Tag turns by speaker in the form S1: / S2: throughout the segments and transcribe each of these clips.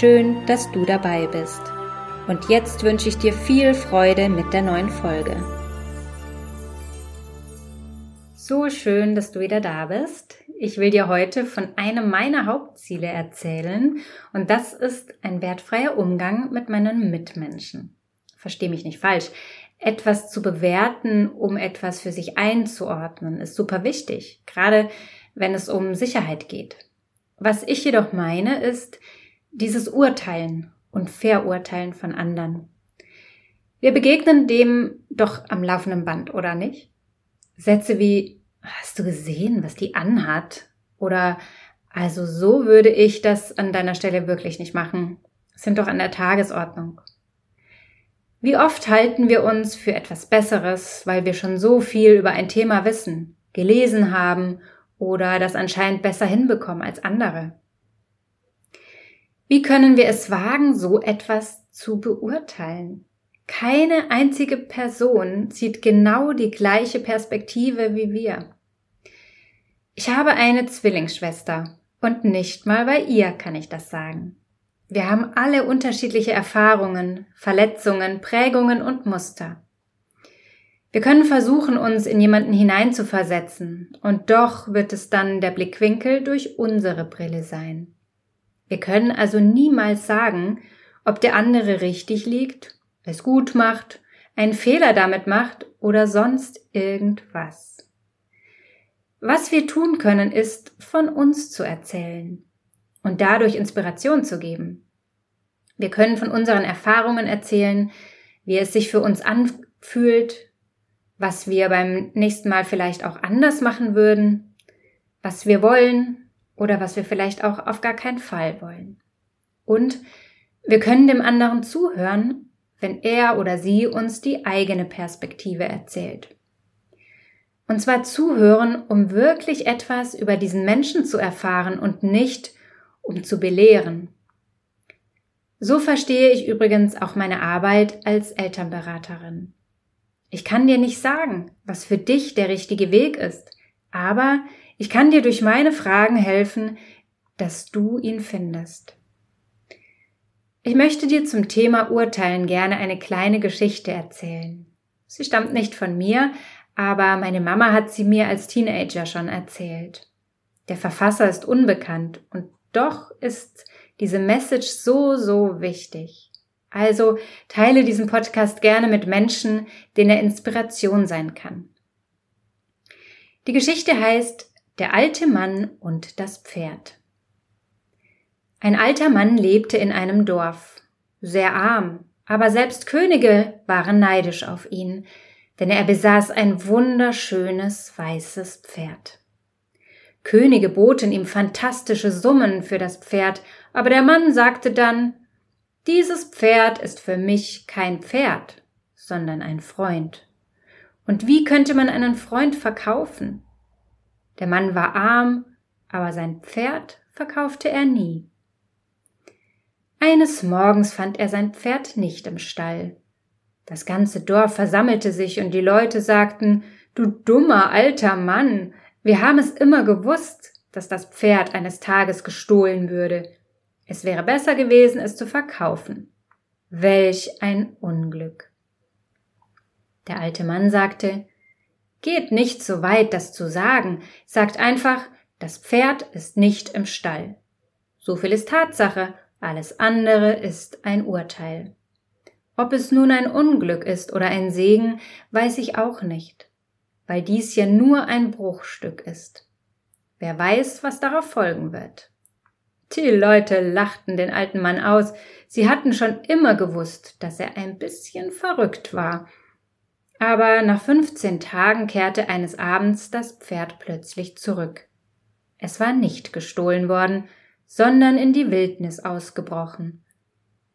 S1: Schön, dass du dabei bist. Und jetzt wünsche ich dir viel Freude mit der neuen Folge. So schön, dass du wieder da bist. Ich will dir heute von einem meiner Hauptziele erzählen und das ist ein wertfreier Umgang mit meinen Mitmenschen. Versteh mich nicht falsch. Etwas zu bewerten, um etwas für sich einzuordnen, ist super wichtig, gerade wenn es um Sicherheit geht. Was ich jedoch meine, ist dieses Urteilen und Verurteilen von anderen. Wir begegnen dem doch am laufenden Band, oder nicht? Sätze wie, hast du gesehen, was die anhat? Oder, also so würde ich das an deiner Stelle wirklich nicht machen, sind doch an der Tagesordnung. Wie oft halten wir uns für etwas Besseres, weil wir schon so viel über ein Thema wissen, gelesen haben oder das anscheinend besser hinbekommen als andere? Wie können wir es wagen, so etwas zu beurteilen? Keine einzige Person sieht genau die gleiche Perspektive wie wir. Ich habe eine Zwillingsschwester und nicht mal bei ihr kann ich das sagen. Wir haben alle unterschiedliche Erfahrungen, Verletzungen, Prägungen und Muster. Wir können versuchen, uns in jemanden hineinzuversetzen, und doch wird es dann der Blickwinkel durch unsere Brille sein. Wir können also niemals sagen, ob der andere richtig liegt, es gut macht, einen Fehler damit macht oder sonst irgendwas. Was wir tun können, ist, von uns zu erzählen und dadurch Inspiration zu geben. Wir können von unseren Erfahrungen erzählen, wie es sich für uns anfühlt, was wir beim nächsten Mal vielleicht auch anders machen würden, was wir wollen, oder was wir vielleicht auch auf gar keinen Fall wollen. Und wir können dem anderen zuhören, wenn er oder sie uns die eigene Perspektive erzählt. Und zwar zuhören, um wirklich etwas über diesen Menschen zu erfahren und nicht um zu belehren. So verstehe ich übrigens auch meine Arbeit als Elternberaterin. Ich kann dir nicht sagen, was für dich der richtige Weg ist, aber ich kann dir durch meine Fragen helfen, dass du ihn findest. Ich möchte dir zum Thema Urteilen gerne eine kleine Geschichte erzählen. Sie stammt nicht von mir, aber meine Mama hat sie mir als Teenager schon erzählt. Der Verfasser ist unbekannt und doch ist diese Message so, so wichtig. Also teile diesen Podcast gerne mit Menschen, denen er Inspiration sein kann. Die Geschichte heißt der alte Mann und das Pferd. Ein alter Mann lebte in einem Dorf, sehr arm, aber selbst Könige waren neidisch auf ihn, denn er besaß ein wunderschönes weißes Pferd. Könige boten ihm fantastische Summen für das Pferd, aber der Mann sagte dann Dieses Pferd ist für mich kein Pferd, sondern ein Freund. Und wie könnte man einen Freund verkaufen? Der Mann war arm, aber sein Pferd verkaufte er nie. Eines Morgens fand er sein Pferd nicht im Stall. Das ganze Dorf versammelte sich und die Leute sagten, du dummer alter Mann, wir haben es immer gewusst, dass das Pferd eines Tages gestohlen würde. Es wäre besser gewesen, es zu verkaufen. Welch ein Unglück. Der alte Mann sagte, Geht nicht so weit, das zu sagen, sagt einfach, das Pferd ist nicht im Stall. So viel ist Tatsache, alles andere ist ein Urteil. Ob es nun ein Unglück ist oder ein Segen, weiß ich auch nicht, weil dies ja nur ein Bruchstück ist. Wer weiß, was darauf folgen wird. Die Leute lachten den alten Mann aus, sie hatten schon immer gewusst, dass er ein bisschen verrückt war aber nach 15 Tagen kehrte eines Abends das Pferd plötzlich zurück. Es war nicht gestohlen worden, sondern in die Wildnis ausgebrochen.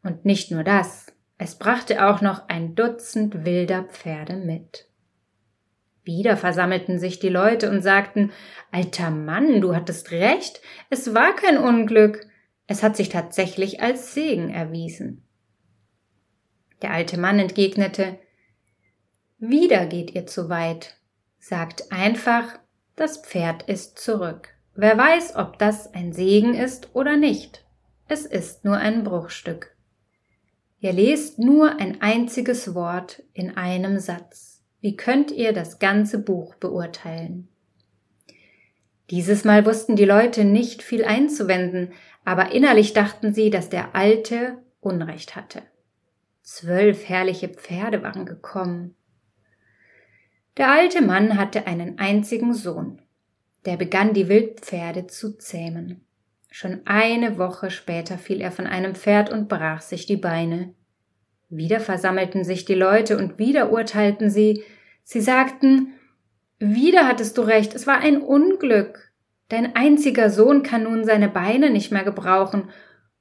S1: Und nicht nur das, es brachte auch noch ein Dutzend wilder Pferde mit. Wieder versammelten sich die Leute und sagten Alter Mann, du hattest recht, es war kein Unglück, es hat sich tatsächlich als Segen erwiesen. Der alte Mann entgegnete Wieder geht ihr zu weit. Sagt einfach, das Pferd ist zurück. Wer weiß, ob das ein Segen ist oder nicht. Es ist nur ein Bruchstück. Ihr lest nur ein einziges Wort in einem Satz. Wie könnt ihr das ganze Buch beurteilen? Dieses Mal wussten die Leute nicht viel einzuwenden, aber innerlich dachten sie, dass der Alte Unrecht hatte. Zwölf herrliche Pferde waren gekommen. Der alte Mann hatte einen einzigen Sohn. Der begann die Wildpferde zu zähmen. Schon eine Woche später fiel er von einem Pferd und brach sich die Beine. Wieder versammelten sich die Leute und wieder urteilten sie. Sie sagten, wieder hattest du recht, es war ein Unglück. Dein einziger Sohn kann nun seine Beine nicht mehr gebrauchen,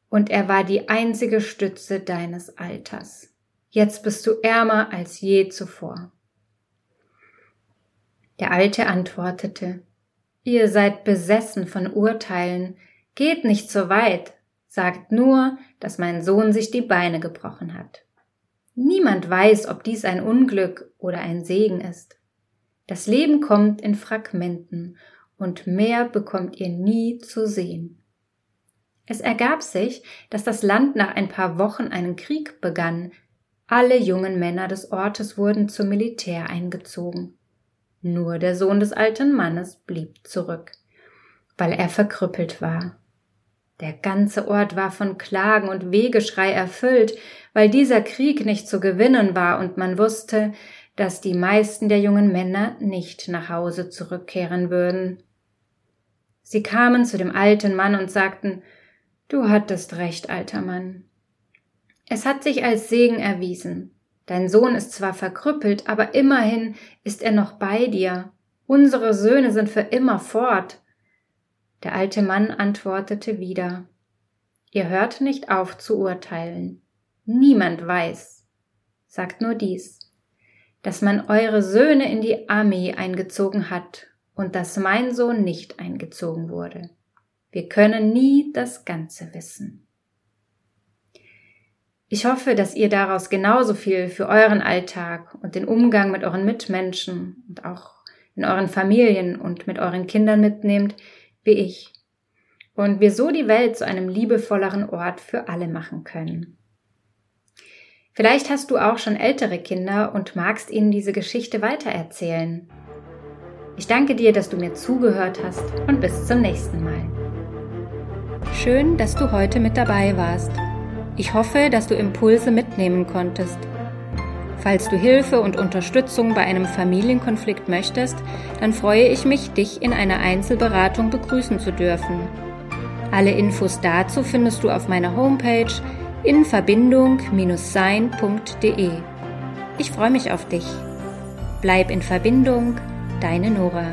S1: und er war die einzige Stütze deines Alters. Jetzt bist du ärmer als je zuvor. Der Alte antwortete, Ihr seid besessen von Urteilen, Geht nicht so weit, sagt nur, dass mein Sohn sich die Beine gebrochen hat. Niemand weiß, ob dies ein Unglück oder ein Segen ist. Das Leben kommt in Fragmenten und mehr bekommt ihr nie zu sehen. Es ergab sich, dass das Land nach ein paar Wochen einen Krieg begann. Alle jungen Männer des Ortes wurden zum Militär eingezogen. Nur der Sohn des alten Mannes blieb zurück, weil er verkrüppelt war. Der ganze Ort war von Klagen und Wegeschrei erfüllt, weil dieser Krieg nicht zu gewinnen war und man wusste, dass die meisten der jungen Männer nicht nach Hause zurückkehren würden. Sie kamen zu dem alten Mann und sagten, Du hattest recht, alter Mann. Es hat sich als Segen erwiesen. Dein Sohn ist zwar verkrüppelt, aber immerhin ist er noch bei dir. Unsere Söhne sind für immer fort. Der alte Mann antwortete wieder Ihr hört nicht auf zu urteilen. Niemand weiß, sagt nur dies, dass man eure Söhne in die Armee eingezogen hat und dass mein Sohn nicht eingezogen wurde. Wir können nie das Ganze wissen. Ich hoffe, dass ihr daraus genauso viel für euren Alltag und den Umgang mit euren Mitmenschen und auch in euren Familien und mit euren Kindern mitnehmt, wie ich. Und wir so die Welt zu einem liebevolleren Ort für alle machen können. Vielleicht hast du auch schon ältere Kinder und magst ihnen diese Geschichte weitererzählen. Ich danke dir, dass du mir zugehört hast und bis zum nächsten Mal. Schön, dass du heute mit dabei warst. Ich hoffe, dass du Impulse mitnehmen konntest Falls du Hilfe und Unterstützung bei einem Familienkonflikt möchtest, dann freue ich mich, dich in einer Einzelberatung begrüßen zu dürfen. Alle Infos dazu findest du auf meiner Homepage in verbindung-sein.de. Ich freue mich auf dich. Bleib in Verbindung, deine Nora.